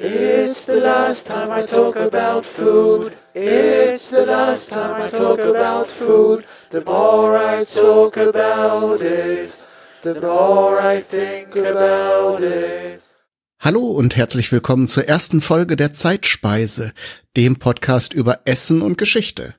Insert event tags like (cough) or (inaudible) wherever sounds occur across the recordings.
It's the last time I talk about food. It's the last time I talk about food. The more I talk about it, the more I think about it. Hallo und herzlich willkommen zur ersten Folge der Zeitspeise, dem Podcast über Essen und Geschichte.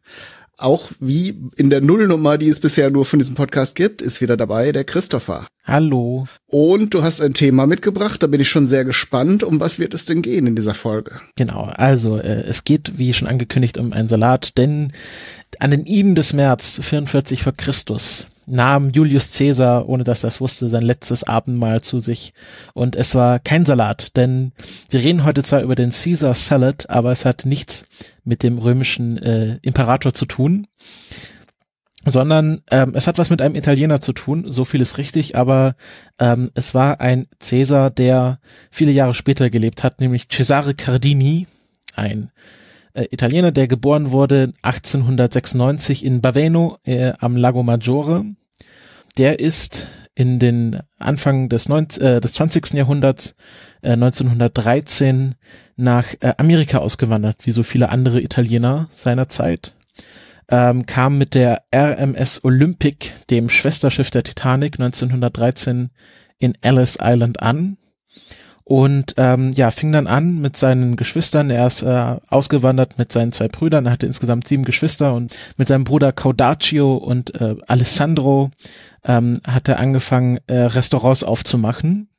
Auch wie in der Nullnummer, die es bisher nur von diesem Podcast gibt, ist wieder dabei der Christopher. Hallo. Und du hast ein Thema mitgebracht, da bin ich schon sehr gespannt. Um was wird es denn gehen in dieser Folge? Genau, also äh, es geht, wie schon angekündigt, um einen Salat, denn an den Iden des März 44 vor Christus nahm Julius Caesar, ohne dass er es wusste, sein letztes Abendmahl zu sich. Und es war kein Salat, denn wir reden heute zwar über den Caesar Salad, aber es hat nichts mit dem römischen äh, Imperator zu tun, sondern ähm, es hat was mit einem Italiener zu tun, so viel ist richtig, aber ähm, es war ein Caesar, der viele Jahre später gelebt hat, nämlich Cesare Cardini, ein äh, Italiener, der geboren wurde 1896 in Baveno äh, am Lago Maggiore der ist in den Anfang des, 19, äh, des 20. Jahrhunderts äh, 1913 nach äh, Amerika ausgewandert, wie so viele andere Italiener seiner Zeit. Ähm, kam mit der RMS Olympic, dem Schwesterschiff der Titanic, 1913 in Ellis Island an und ähm, ja, fing dann an mit seinen Geschwistern. Er ist äh, ausgewandert mit seinen zwei Brüdern. Er hatte insgesamt sieben Geschwister und mit seinem Bruder Caudaccio und äh, Alessandro ähm, hat er angefangen, äh, Restaurants aufzumachen.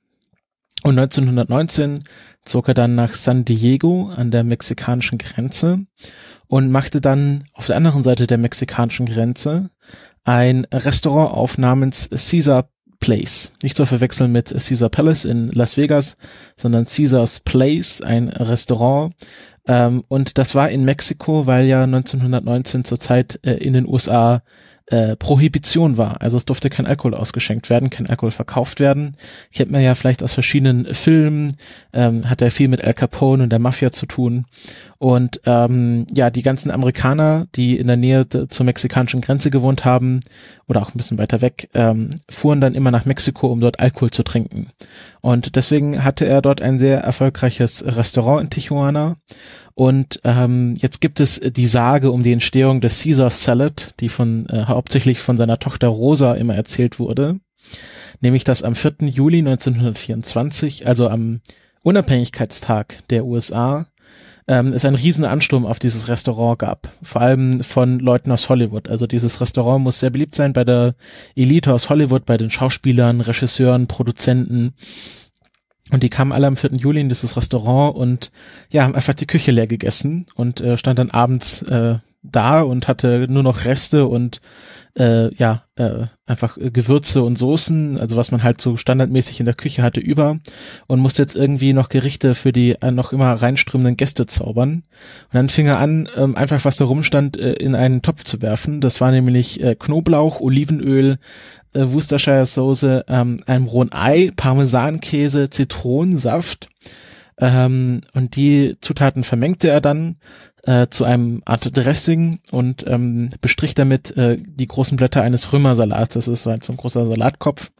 Und 1919 zog er dann nach San Diego an der mexikanischen Grenze und machte dann auf der anderen Seite der mexikanischen Grenze ein Restaurant auf namens Caesar Place. Nicht zu verwechseln mit Caesar Palace in Las Vegas, sondern Caesar's Place, ein Restaurant. Ähm, und das war in Mexiko, weil ja 1919 zur Zeit äh, in den USA äh, Prohibition war. Also es durfte kein Alkohol ausgeschenkt werden, kein Alkohol verkauft werden. Ich hätte mir ja vielleicht aus verschiedenen Filmen, ähm, hat er viel mit Al Capone und der Mafia zu tun. Und ähm, ja, die ganzen Amerikaner, die in der Nähe zur mexikanischen Grenze gewohnt haben oder auch ein bisschen weiter weg, ähm, fuhren dann immer nach Mexiko, um dort Alkohol zu trinken. Und deswegen hatte er dort ein sehr erfolgreiches Restaurant in Tijuana. Und ähm, jetzt gibt es die Sage um die Entstehung des Caesar Salad, die von äh, hauptsächlich von seiner Tochter Rosa immer erzählt wurde. Nämlich, dass am 4. Juli 1924, also am Unabhängigkeitstag der USA, ähm, es einen riesen Ansturm auf dieses Restaurant gab. Vor allem von Leuten aus Hollywood. Also dieses Restaurant muss sehr beliebt sein bei der Elite aus Hollywood, bei den Schauspielern, Regisseuren, Produzenten. Und die kamen alle am 4. Juli in dieses Restaurant und ja, haben einfach die Küche leer gegessen und äh, stand dann abends äh, da und hatte nur noch Reste und äh, ja, äh, einfach Gewürze und Soßen, also was man halt so standardmäßig in der Küche hatte, über und musste jetzt irgendwie noch Gerichte für die äh, noch immer reinströmenden Gäste zaubern. Und dann fing er an, ähm, einfach was da rumstand, äh, in einen Topf zu werfen. Das war nämlich äh, Knoblauch, Olivenöl, äh, Worcestershire Soße, ähm, einem rohen Ei, Parmesankäse, Zitronensaft. Ähm, und die Zutaten vermengte er dann äh, zu einem Art Dressing und ähm, bestrich damit äh, die großen Blätter eines Römersalats. Das ist so ein, so ein großer Salatkopf.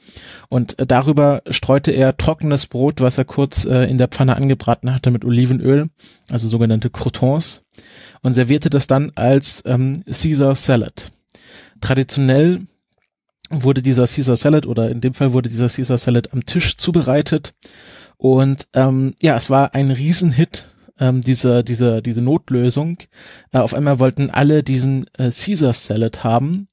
Und äh, darüber streute er trockenes Brot, was er kurz äh, in der Pfanne angebraten hatte mit Olivenöl, also sogenannte Croutons, und servierte das dann als ähm, Caesar Salad. Traditionell wurde dieser Caesar Salad oder in dem Fall wurde dieser Caesar Salad am Tisch zubereitet und ähm, ja, es war ein Riesenhit, ähm, diese, diese, diese Notlösung. Äh, auf einmal wollten alle diesen äh, Caesar Salad haben.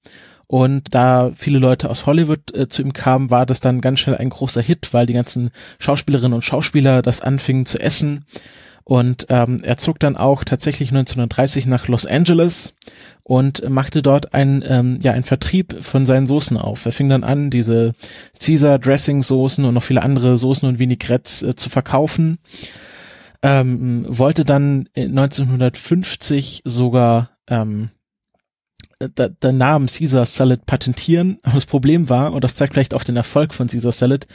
Und da viele Leute aus Hollywood äh, zu ihm kamen, war das dann ganz schnell ein großer Hit, weil die ganzen Schauspielerinnen und Schauspieler das anfingen zu essen. Und ähm, er zog dann auch tatsächlich 1930 nach Los Angeles und machte dort einen, ähm, ja, einen Vertrieb von seinen Soßen auf. Er fing dann an, diese Caesar Dressing Soßen und noch viele andere Soßen und Vinaigrettes äh, zu verkaufen. Ähm, wollte dann 1950 sogar ähm, der Namen Caesar Salad patentieren. Das Problem war, und das zeigt vielleicht auch den Erfolg von Caesar Salad,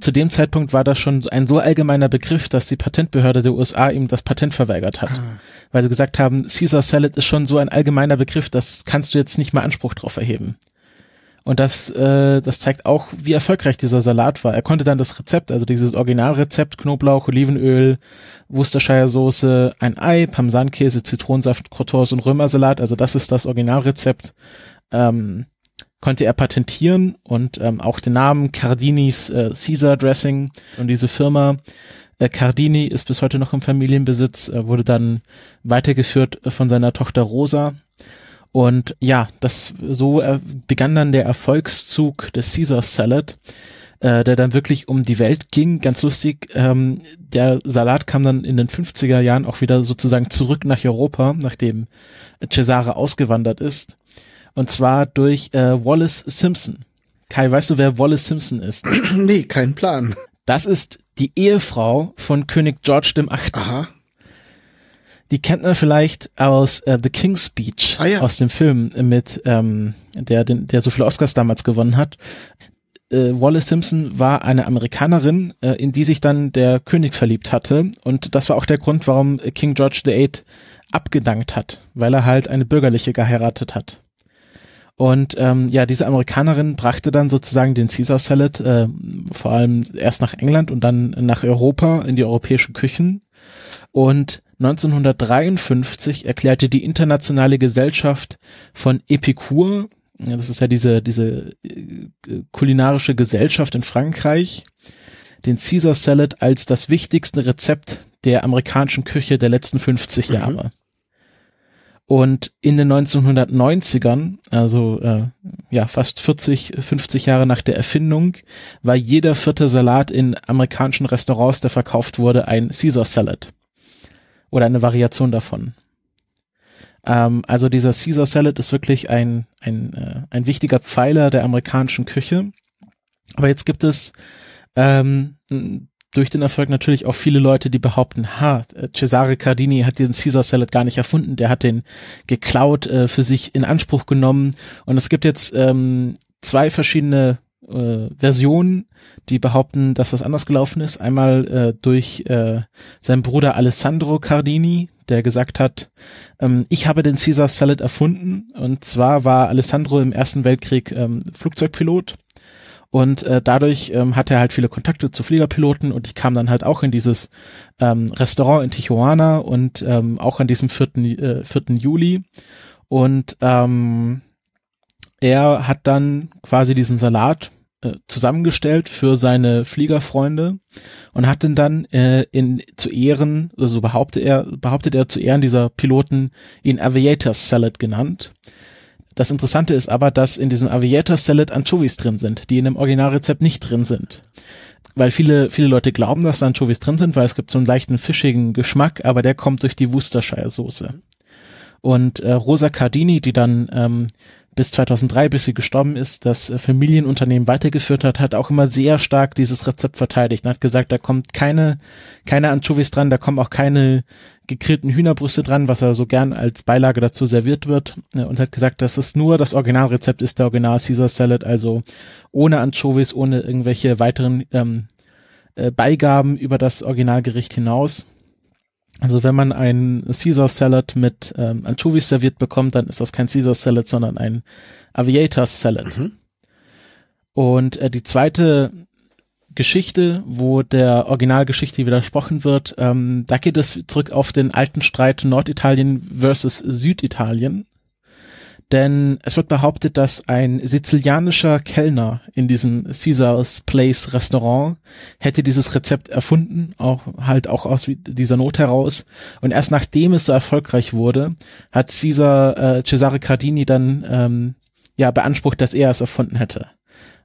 zu dem Zeitpunkt war das schon ein so allgemeiner Begriff, dass die Patentbehörde der USA ihm das Patent verweigert hat. Ah. Weil sie gesagt haben, Caesar Salad ist schon so ein allgemeiner Begriff, das kannst du jetzt nicht mal Anspruch drauf erheben. Und das, äh, das zeigt auch, wie erfolgreich dieser Salat war. Er konnte dann das Rezept, also dieses Originalrezept, Knoblauch, Olivenöl, Worcestershire Soße, ein Ei, Parmesankäse, Zitronensaft, Croutons und Römersalat, also das ist das Originalrezept, ähm, konnte er patentieren und ähm, auch den Namen Cardinis äh, Caesar Dressing und diese Firma äh, Cardini ist bis heute noch im Familienbesitz, äh, wurde dann weitergeführt von seiner Tochter Rosa und ja, das so äh, begann dann der Erfolgszug des Caesar Salad, äh, der dann wirklich um die Welt ging. Ganz lustig, ähm, der Salat kam dann in den 50er Jahren auch wieder sozusagen zurück nach Europa, nachdem Cesare ausgewandert ist. Und zwar durch äh, Wallace Simpson. Kai, weißt du, wer Wallace Simpson ist? (clears throat) nee, kein Plan. Das ist die Ehefrau von König George dem Achten. Aha. Die kennt man vielleicht aus äh, The King's Speech, Ah, ja. aus dem Film mit, ähm, der, den, der so viele Oscars damals gewonnen hat. Äh, Wallace Simpson war eine Amerikanerin, äh, in die sich dann der König verliebt hatte. Und das war auch der Grund, warum King George VIII abgedankt hat, weil er halt eine bürgerliche geheiratet hat. Und ähm, ja, diese Amerikanerin brachte dann sozusagen den Caesar Salad äh, vor allem erst nach England und dann nach Europa in die europäischen Küchen. Und 1953 erklärte die Internationale Gesellschaft von Epicur, ja, das ist ja diese, diese äh, kulinarische Gesellschaft in Frankreich, den Caesar Salad als das wichtigste Rezept der amerikanischen Küche der letzten 50 Jahre. Und in den 1990ern, also äh, ja fast 40, 50 Jahre nach der Erfindung, war jeder vierte Salat in amerikanischen Restaurants, der verkauft wurde, ein Caesar Salad oder eine Variation davon. Ähm, also dieser Caesar Salad ist wirklich ein ein äh, ein wichtiger Pfeiler der amerikanischen Küche. Aber jetzt gibt es ähm, durch den Erfolg natürlich auch viele Leute, die behaupten, ha, äh, Cesare Cardini hat diesen Caesar Salad gar nicht erfunden, der hat den geklaut, äh, für sich in Anspruch genommen. Und es gibt jetzt ähm, zwei verschiedene äh, Versionen, die behaupten, dass das anders gelaufen ist. Einmal äh, durch äh, seinen Bruder Alessandro Cardini, der gesagt hat, ähm, ich habe den Caesar Salad erfunden. Und zwar war Alessandro im Ersten Weltkrieg ähm, Flugzeugpilot und äh, dadurch ähm, hatte er halt viele Kontakte zu Fliegerpiloten und ich kam dann halt auch in dieses ähm, Restaurant in Tijuana und ähm, auch an diesem 4. Äh, 4. Juli. Und ähm, er hat dann quasi diesen Salat äh, zusammengestellt für seine Fliegerfreunde und hat den dann äh, in zu Ehren, also so behauptet er, behauptet er zu Ehren dieser Piloten ihn Aviators Salad genannt. Das Interessante ist aber, dass in diesem Aviator Salad Anchovies drin sind, die in dem Originalrezept nicht drin sind. Weil viele, viele Leute glauben, dass da Anchovies drin sind, weil es gibt so einen leichten fischigen Geschmack, aber der kommt durch die Worcestershire Soße. Und äh, Rosa Cardini, die dann ähm, bis 2003, bis sie gestorben ist, das äh, Familienunternehmen weitergeführt hat, hat auch immer sehr stark dieses Rezept verteidigt und hat gesagt, da kommt keine, keine Anchovies dran, da kommen auch keine gegrillten Hühnerbrüste dran, was er so gern als Beilage dazu serviert wird äh, und hat gesagt, dass es nur das Originalrezept ist, der Original Caesar Salad, also ohne Anchovies, ohne irgendwelche weiteren ähm, äh, Beigaben über das Originalgericht hinaus. Also wenn man einen Caesar Salad mit ähm, Anchovies serviert bekommt, dann ist das kein Caesar Salad, sondern ein Aviator Salad. Mhm. Und äh, die zweite Geschichte, wo der Originalgeschichte widersprochen wird, ähm, da geht es zurück auf den alten Streit Norditalien versus Süditalien. Denn es wird behauptet, dass ein sizilianischer Kellner in diesem Caesar's Place Restaurant hätte dieses Rezept erfunden, auch halt auch aus dieser Not heraus. Und erst nachdem es so erfolgreich wurde, hat Caesar äh, Cesare Cardini dann ähm, ja beansprucht, dass er es erfunden hätte.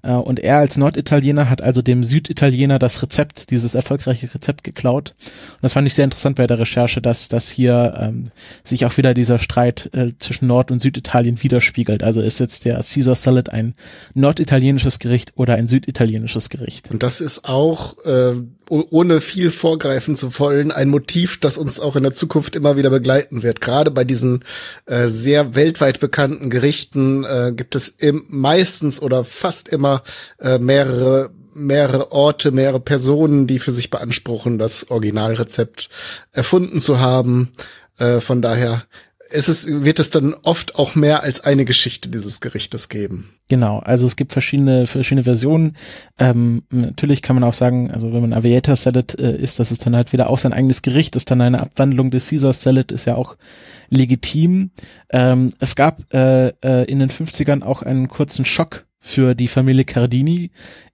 Äh, und er als Norditaliener hat also dem Süditaliener das Rezept, dieses erfolgreiche Rezept geklaut. Und das fand ich sehr interessant bei der Recherche, dass, dass hier ähm, sich auch wieder dieser Streit äh, zwischen Nord- und Süditalien widerspiegelt. Also ist jetzt der Caesar Salad ein norditalienisches Gericht oder ein süditalienisches Gericht. Und das ist auch, äh, ohne viel vorgreifen zu wollen, ein Motiv, das uns auch in der Zukunft immer wieder begleiten wird. Gerade bei diesen äh, sehr weltweit bekannten Gerichten äh, gibt es im, meistens oder fast immer äh, mehrere mehrere Orte, mehrere Personen, die für sich beanspruchen, das Originalrezept erfunden zu haben. Äh, von daher ist es, wird es dann oft auch mehr als eine Geschichte dieses Gerichtes geben. Genau, also es gibt verschiedene verschiedene Versionen. Ähm, natürlich kann man auch sagen, also wenn man Aviator Salad äh, isst, das ist dann halt wieder auch sein eigenes Gericht, ist dann eine Abwandlung des Caesar Salad, ist ja auch legitim. Ähm, es gab äh, äh, in den 50ern auch einen kurzen Schock für die Familie Cardini,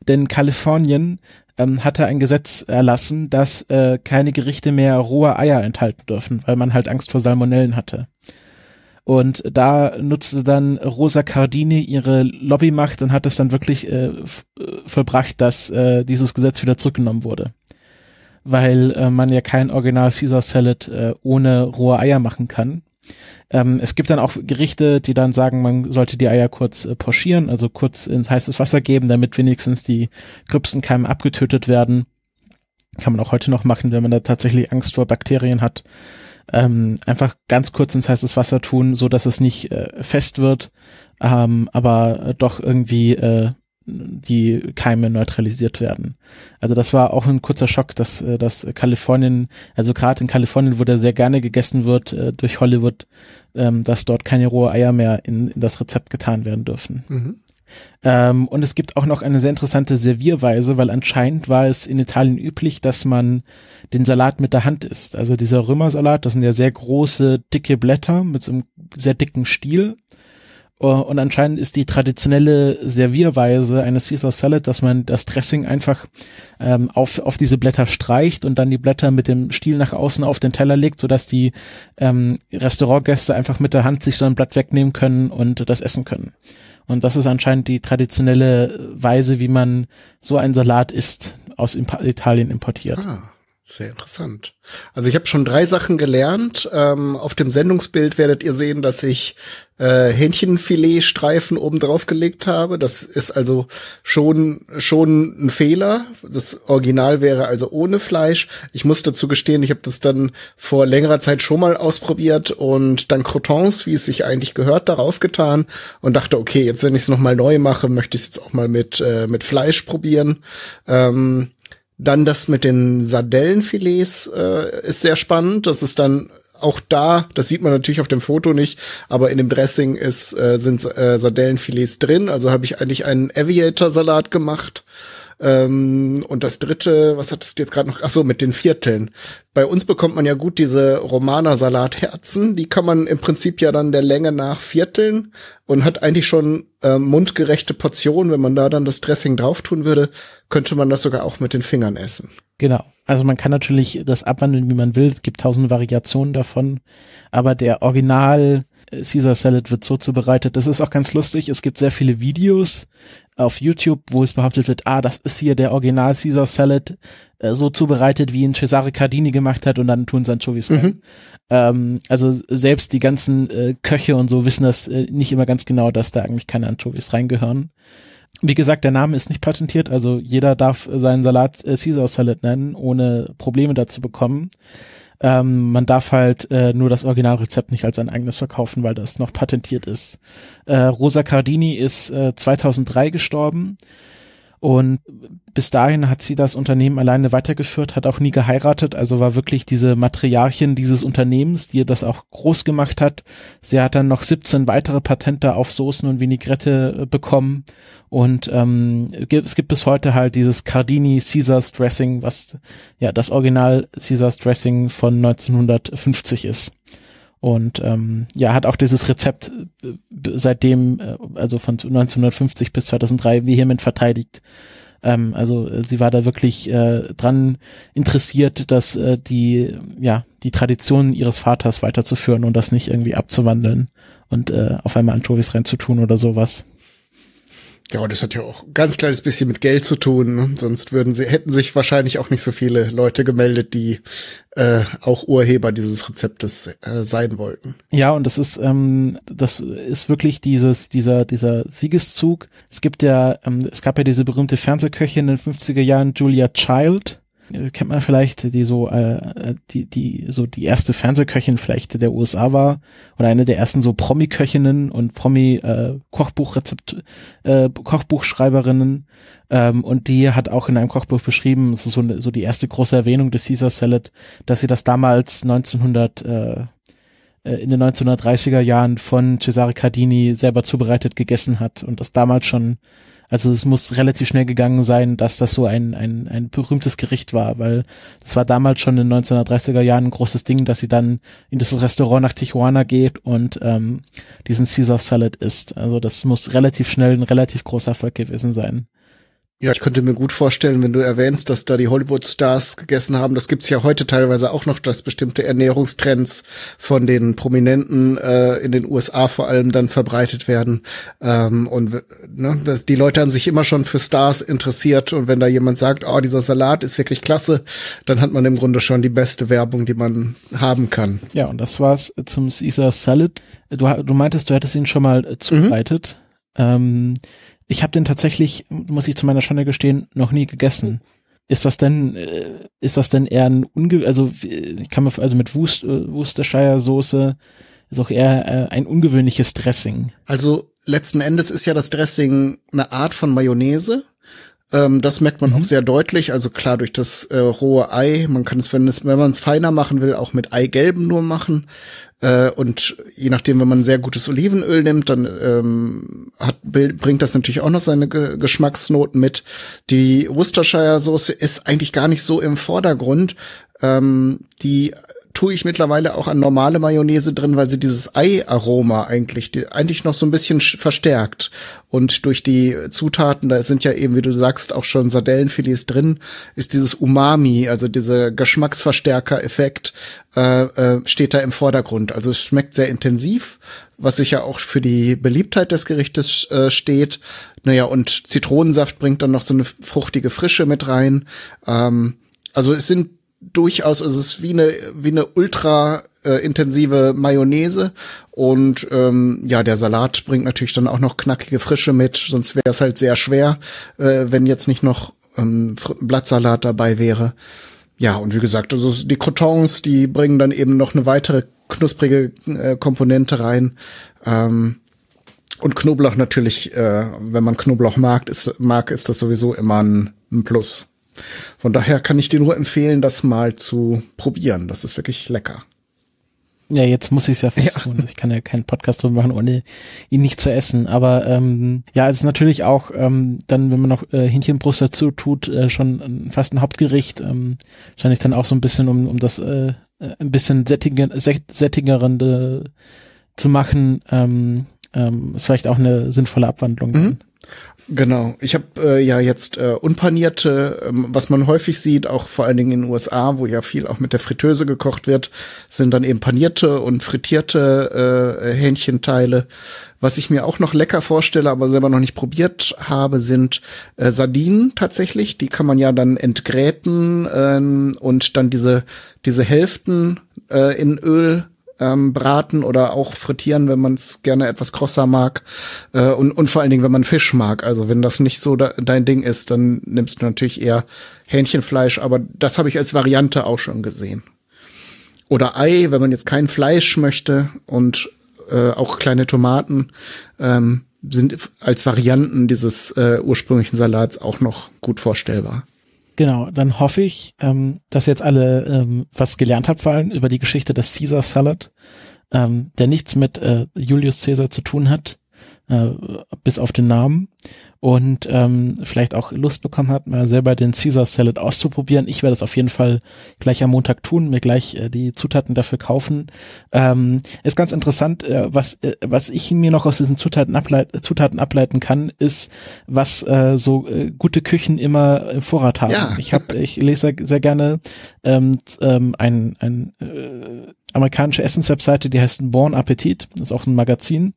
denn Kalifornien ähm, hatte ein Gesetz erlassen, dass äh, keine Gerichte mehr rohe Eier enthalten dürfen, weil man halt Angst vor Salmonellen hatte. Und da nutzte dann Rosa Cardini ihre Lobbymacht und hat es dann wirklich äh, äh, vollbracht, dass äh, dieses Gesetz wieder zurückgenommen wurde. Weil äh, man ja kein Original Caesar Salad äh, ohne rohe Eier machen kann. Ähm, es gibt dann auch Gerichte, die dann sagen, man sollte die Eier kurz äh, pochieren, also kurz ins heißes Wasser geben, damit wenigstens die Grübsenkeime abgetötet werden. Kann man auch heute noch machen, wenn man da tatsächlich Angst vor Bakterien hat ähm, einfach ganz kurz ins heißes Wasser tun, so dass es nicht äh, fest wird, ähm, aber doch irgendwie äh, die Keime neutralisiert werden. Also das war auch ein kurzer Schock, dass, äh, dass Kalifornien, also gerade in Kalifornien, wo der sehr gerne gegessen wird äh, durch Hollywood, ähm, dass dort keine rohe Eier mehr in, in das Rezept getan werden dürfen. Mhm. Ähm, und es gibt auch noch eine sehr interessante Servierweise, weil anscheinend war es in Italien üblich, dass man den Salat mit der Hand isst. Also dieser Römersalat, das sind ja sehr große, dicke Blätter mit so einem sehr dicken Stiel. Uh, und anscheinend ist die traditionelle Servierweise eines Caesar Salad, dass man das Dressing einfach ähm, auf, auf diese Blätter streicht und dann die Blätter mit dem Stiel nach außen auf den Teller legt, sodass die ähm, Restaurantgäste einfach mit der Hand sich so ein Blatt wegnehmen können und das essen können. Und das ist anscheinend die traditionelle Weise, wie man so einen Salat isst, aus Italien importiert. Ah. Sehr interessant. Also ich habe schon drei Sachen gelernt. Ähm, auf dem Sendungsbild werdet ihr sehen, dass ich äh, Hähnchenfiletstreifen oben drauf gelegt habe. Das ist also schon schon ein Fehler. Das Original wäre also ohne Fleisch. Ich muss dazu gestehen, ich habe das dann vor längerer Zeit schon mal ausprobiert und dann Crotons, wie es sich eigentlich gehört, darauf getan und dachte, okay, jetzt wenn ich es noch neu mache, möchte ich es jetzt auch mal mit äh, mit Fleisch probieren. Ähm, dann das mit den Sardellenfilets äh, ist sehr spannend. Das ist dann auch da, das sieht man natürlich auf dem Foto nicht, aber in dem Dressing ist, äh, sind äh, Sardellenfilets drin. Also habe ich eigentlich einen Aviator-Salat gemacht ähm, und das dritte, was hattest du jetzt gerade noch? Ach so, mit den Vierteln. Bei uns bekommt man ja gut diese Romaner Salatherzen. Die kann man im Prinzip ja dann der Länge nach vierteln und hat eigentlich schon äh, mundgerechte Portionen. Wenn man da dann das Dressing drauf tun würde, könnte man das sogar auch mit den Fingern essen. Genau. Also man kann natürlich das abwandeln, wie man will. Es gibt tausende Variationen davon. Aber der Original Caesar Salad wird so zubereitet. Das ist auch ganz lustig. Es gibt sehr viele Videos auf YouTube, wo es behauptet wird, ah, das ist hier der Original Caesar Salad, äh, so zubereitet, wie ihn Cesare Cardini gemacht hat und dann tun sie Anchovies rein. Mhm. Ähm, also selbst die ganzen äh, Köche und so wissen das äh, nicht immer ganz genau, dass da eigentlich keine Anchovies reingehören. Wie gesagt, der Name ist nicht patentiert, also jeder darf seinen Salat äh, Caesar Salad nennen, ohne Probleme dazu bekommen. Ähm, man darf halt äh, nur das Originalrezept nicht als ein eigenes verkaufen, weil das noch patentiert ist. Äh, Rosa Cardini ist äh, 2003 gestorben. Und bis dahin hat sie das Unternehmen alleine weitergeführt, hat auch nie geheiratet, also war wirklich diese Matriarchin dieses Unternehmens, die das auch groß gemacht hat. Sie hat dann noch 17 weitere Patente auf Soßen und Vinaigrette äh, bekommen und ähm, es gibt bis heute halt dieses Cardini Caesars Dressing, was ja das Original Caesars Dressing von 1950 ist. Und ähm, ja, hat auch dieses Rezept äh, seitdem, äh, also von 1950 bis 2003 vehement verteidigt. Ähm, also äh, sie war da wirklich äh, dran interessiert, dass äh, die ja die Traditionen ihres Vaters weiterzuführen und das nicht irgendwie abzuwandeln und äh, auf einmal Anchovies reinzutun oder sowas. Ja, und das hat ja auch ganz kleines bisschen mit Geld zu tun. Ne? Sonst würden sie, hätten sich wahrscheinlich auch nicht so viele Leute gemeldet, die äh, auch Urheber dieses Rezeptes äh, sein wollten. Ja, und das ist, ähm, das ist wirklich dieses, dieser, dieser Siegeszug. Es gibt ja, ähm, es gab ja diese berühmte Fernsehköchin in den 50er Jahren, Julia Child, kennt man vielleicht, die so äh, die die so die erste Fernsehköchin vielleicht der USA war oder eine der ersten so Promi-Köchinnen und Promi äh, äh, Kochbuchschreiberinnen. Ähm, und die hat auch in einem Kochbuch beschrieben, es ist so, so die erste große Erwähnung des Caesar Salad, dass sie das damals 1900 äh, äh, in den 1930er Jahren von Cesare Cardini selber zubereitet gegessen hat und das damals schon also es muss relativ schnell gegangen sein, dass das so ein, ein, ein berühmtes Gericht war, weil es war damals schon in den 1930er Jahren ein großes Ding, dass sie dann in das Restaurant nach Tijuana geht und ähm, diesen Caesar Salad isst. Also das muss relativ schnell ein relativ großer Erfolg gewesen sein. Ja, ich könnte mir gut vorstellen, wenn du erwähnst, dass da die Hollywood-Stars gegessen haben. Das gibt's ja heute teilweise auch noch, dass bestimmte Ernährungstrends von den Prominenten äh, in den USA vor allem dann verbreitet werden. Ähm, und ne, das, die Leute haben sich immer schon für Stars interessiert. Und wenn da jemand sagt, oh, dieser Salat ist wirklich klasse, dann hat man im Grunde schon die beste Werbung, die man haben kann. Ja, und das war's zum Caesar Salad. Du, du meintest, du hättest ihn schon mal äh, zubereitet. Mhm. Ähm, ich habe den tatsächlich, muss ich zu meiner Schande gestehen, noch nie gegessen. Ist das denn, äh, ist das denn eher ein unge, also ich kann mir also mit Wust, äh, Worcestershire Soße ist auch eher äh, ein ungewöhnliches Dressing. Also letzten Endes ist ja das Dressing eine Art von Mayonnaise. Ähm, das merkt man mhm. auch sehr deutlich. Also klar durch das äh, rohe Ei. Man kann es, wenn es, wenn man es feiner machen will, auch mit Eigelben nur machen. Äh, und je nachdem, wenn man sehr gutes Olivenöl nimmt, dann ähm, hat, bringt das natürlich auch noch seine Ge Geschmacksnoten mit. Die Worcestershire Soße ist eigentlich gar nicht so im Vordergrund. Ähm, die tue ich mittlerweile auch an normale Mayonnaise drin, weil sie dieses Ei-Aroma eigentlich, die, eigentlich noch so ein bisschen verstärkt. Und durch die Zutaten, da sind ja eben, wie du sagst, auch schon Sardellenfilets drin, ist dieses Umami, also dieser Geschmacksverstärker-Effekt, äh, äh, steht da im Vordergrund. Also es schmeckt sehr intensiv, was sicher auch für die Beliebtheit des Gerichtes äh, steht. Naja, und Zitronensaft bringt dann noch so eine fruchtige Frische mit rein. Ähm, also es sind durchaus, also es ist wie eine, wie eine ultra äh, intensive Mayonnaise und ähm, ja, der Salat bringt natürlich dann auch noch knackige Frische mit, sonst wäre es halt sehr schwer, äh, wenn jetzt nicht noch ähm, Blattsalat dabei wäre. Ja, und wie gesagt, also die Crotons, die bringen dann eben noch eine weitere knusprige äh, Komponente rein. Ähm, und Knoblauch natürlich, äh, wenn man Knoblauch mag, ist, mag, ist das sowieso immer ein, ein Plus. Von daher kann ich dir nur empfehlen, das mal zu probieren. Das ist wirklich lecker. Ja, jetzt muss ich es ja fast ja. tun. Ich kann ja keinen Podcast drüber machen, ohne ihn nicht zu essen. Aber ähm, ja, es ist natürlich auch ähm, dann, wenn man noch äh, Hähnchenbrust dazu tut, äh, schon fast ein Hauptgericht. Ähm, wahrscheinlich dann auch so ein bisschen, um, um das äh, ein bisschen sättiger, sättigerende zu machen, ähm, ähm, ist vielleicht auch eine sinnvolle Abwandlung. Mhm. Genau. Ich habe äh, ja jetzt äh, unpanierte, ähm, was man häufig sieht, auch vor allen Dingen in den USA, wo ja viel auch mit der Fritteuse gekocht wird, sind dann eben panierte und frittierte äh, Hähnchenteile. Was ich mir auch noch lecker vorstelle, aber selber noch nicht probiert habe, sind äh, Sardinen tatsächlich. Die kann man ja dann entgräten ähm, und dann diese diese Hälften äh, in Öl ähm, braten oder auch frittieren, wenn man es gerne etwas krosser mag. Äh, und, und vor allen Dingen, wenn man Fisch mag. Also wenn das nicht so da, dein Ding ist, dann nimmst du natürlich eher Hähnchenfleisch, aber das habe ich als Variante auch schon gesehen. Oder Ei, wenn man jetzt kein Fleisch möchte und äh, auch kleine Tomaten ähm, sind als Varianten dieses äh, ursprünglichen Salats auch noch gut vorstellbar. Genau, dann hoffe ich, ähm, dass jetzt alle ähm, was gelernt habt, vor allem über die Geschichte des Caesar Salad, ähm, der nichts mit äh, Julius Caesar zu tun hat, äh, bis auf den Namen und ähm, vielleicht auch Lust bekommen hat, mal selber den Caesar Salad auszuprobieren. Ich werde es auf jeden Fall gleich am Montag tun, mir gleich äh, die Zutaten dafür kaufen. Ähm, ist ganz interessant, äh, was äh, was ich mir noch aus diesen Zutaten, ableit Zutaten ableiten kann, ist, was äh, so äh, gute Küchen immer im Vorrat haben. Ja. Ich habe, ich lese sehr, sehr gerne ähm, ähm, ein, ein äh, amerikanische Essenswebseite, die heißt Born Appetit, das ist auch ein Magazin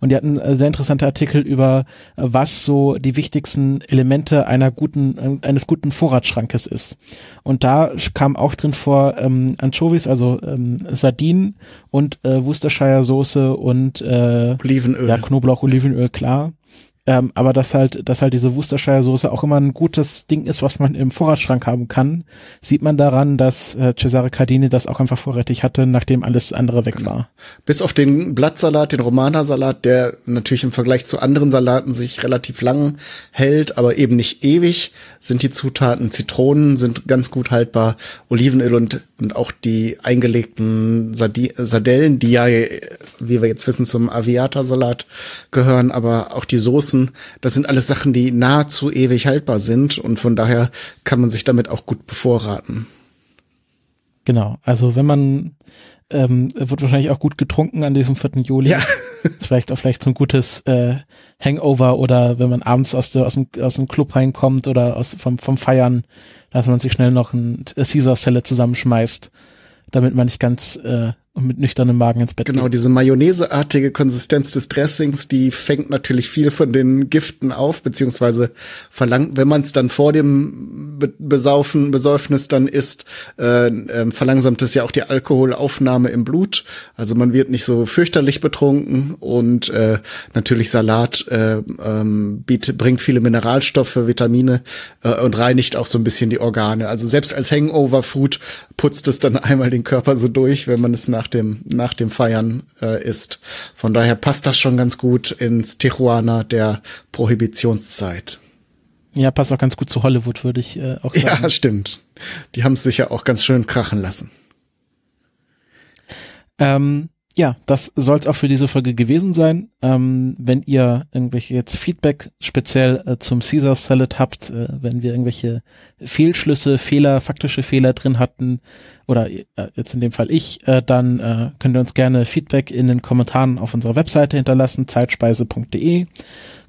und die hatten äh, sehr interessante Artikel über äh, was so die wichtigsten Elemente einer guten äh, eines guten Vorratsschrankes ist. Und da kam auch drin vor ähm, Anchovies, also ähm, Sardinen und äh, Worcestershire Soße und äh, Olivenöl. Ja, Knoblauch, Olivenöl, klar. Ähm, aber dass halt, dass halt diese Worcestershire-Soße auch immer ein gutes Ding ist, was man im Vorratsschrank haben kann, sieht man daran, dass äh, Cesare Cardini das auch einfach vorrätig hatte, nachdem alles andere weg war. Bis auf den Blattsalat, den Romana-Salat, der natürlich im Vergleich zu anderen Salaten sich relativ lang hält, aber eben nicht ewig, sind die Zutaten Zitronen sind ganz gut haltbar, Olivenöl und, und auch die eingelegten Sardi Sardellen, die ja, wie wir jetzt wissen, zum Aviata-Salat gehören, aber auch die Soßen, das sind alles Sachen, die nahezu ewig haltbar sind und von daher kann man sich damit auch gut bevorraten. Genau, also wenn man ähm, wird wahrscheinlich auch gut getrunken an diesem 4. Juli. Ja. vielleicht auch vielleicht so ein gutes äh, Hangover oder wenn man abends aus, der, aus, dem, aus dem Club reinkommt oder aus, vom, vom Feiern, dass man sich schnell noch ein Caesar-Selle zusammenschmeißt, damit man nicht ganz äh, und mit nüchternem Magen ins Bett Genau, geht. diese mayonnaiseartige Konsistenz des Dressings, die fängt natürlich viel von den Giften auf, beziehungsweise verlangt, wenn man es dann vor dem Be Besaufen, Besäufnis dann isst, äh, äh, verlangsamt es ja auch die Alkoholaufnahme im Blut. Also man wird nicht so fürchterlich betrunken und äh, natürlich Salat äh, ähm, bietet, bringt viele Mineralstoffe, Vitamine äh, und reinigt auch so ein bisschen die Organe. Also selbst als Hangover-Food putzt es dann (laughs) einmal den Körper so durch, wenn man es nach dem, nach dem Feiern äh, isst. Von daher passt das schon ganz gut ins Tijuana der Prohibitionszeit. Ja, passt auch ganz gut zu Hollywood, würde ich äh, auch sagen. Ja, stimmt. Die haben es sicher auch ganz schön krachen lassen. Ähm, ja, das soll es auch für diese Folge gewesen sein. Ähm, wenn ihr irgendwelche jetzt Feedback speziell äh, zum Caesar Salad habt, äh, wenn wir irgendwelche Fehlschlüsse, Fehler, faktische Fehler drin hatten oder äh, jetzt in dem Fall ich, äh, dann äh, könnt ihr uns gerne Feedback in den Kommentaren auf unserer Webseite hinterlassen, zeitspeise.de.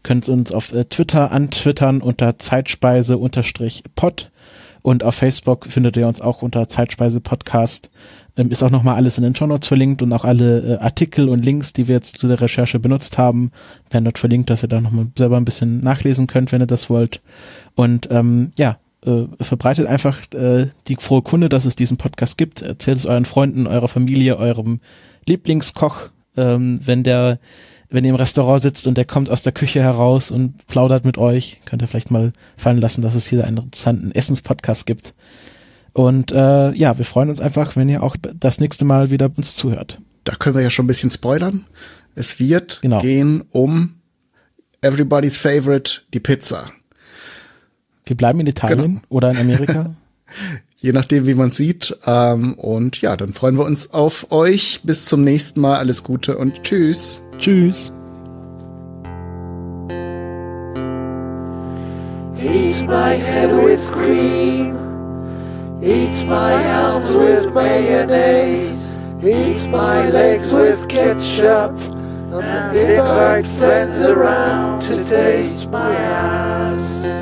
Könnt uns auf äh, Twitter antwittern unter zeitspeise-pod und auf Facebook findet ihr uns auch unter Zeitspeise Podcast. Ähm, ist auch nochmal alles in den Shownotes verlinkt und auch alle äh, Artikel und Links, die wir jetzt zu der Recherche benutzt haben, werden dort verlinkt, dass ihr da nochmal selber ein bisschen nachlesen könnt, wenn ihr das wollt. Und ähm, ja, äh, verbreitet einfach äh, die frohe Kunde, dass es diesen Podcast gibt. Erzählt es euren Freunden, eurer Familie, eurem Lieblingskoch, ähm, wenn der wenn ihr im Restaurant sitzt und der kommt aus der Küche heraus und plaudert mit euch, könnt ihr vielleicht mal fallen lassen, dass es hier einen interessanten Essenspodcast gibt. Und äh, ja, wir freuen uns einfach, wenn ihr auch das nächste Mal wieder uns zuhört. Da können wir ja schon ein bisschen spoilern. Es wird Genau. gehen um Everybody's Favorite, die Pizza. Wir bleiben in Italien Genau. oder in Amerika. (laughs) Je nachdem, wie man sieht. Ähm, und ja, dann freuen wir uns auf euch. Bis zum nächsten Mal. Alles Gute und tschüss. Tschüss. Eat my head with cream. Eat my arms with mayonnaise. Eat my legs with ketchup. And the invite friends around to taste my ass.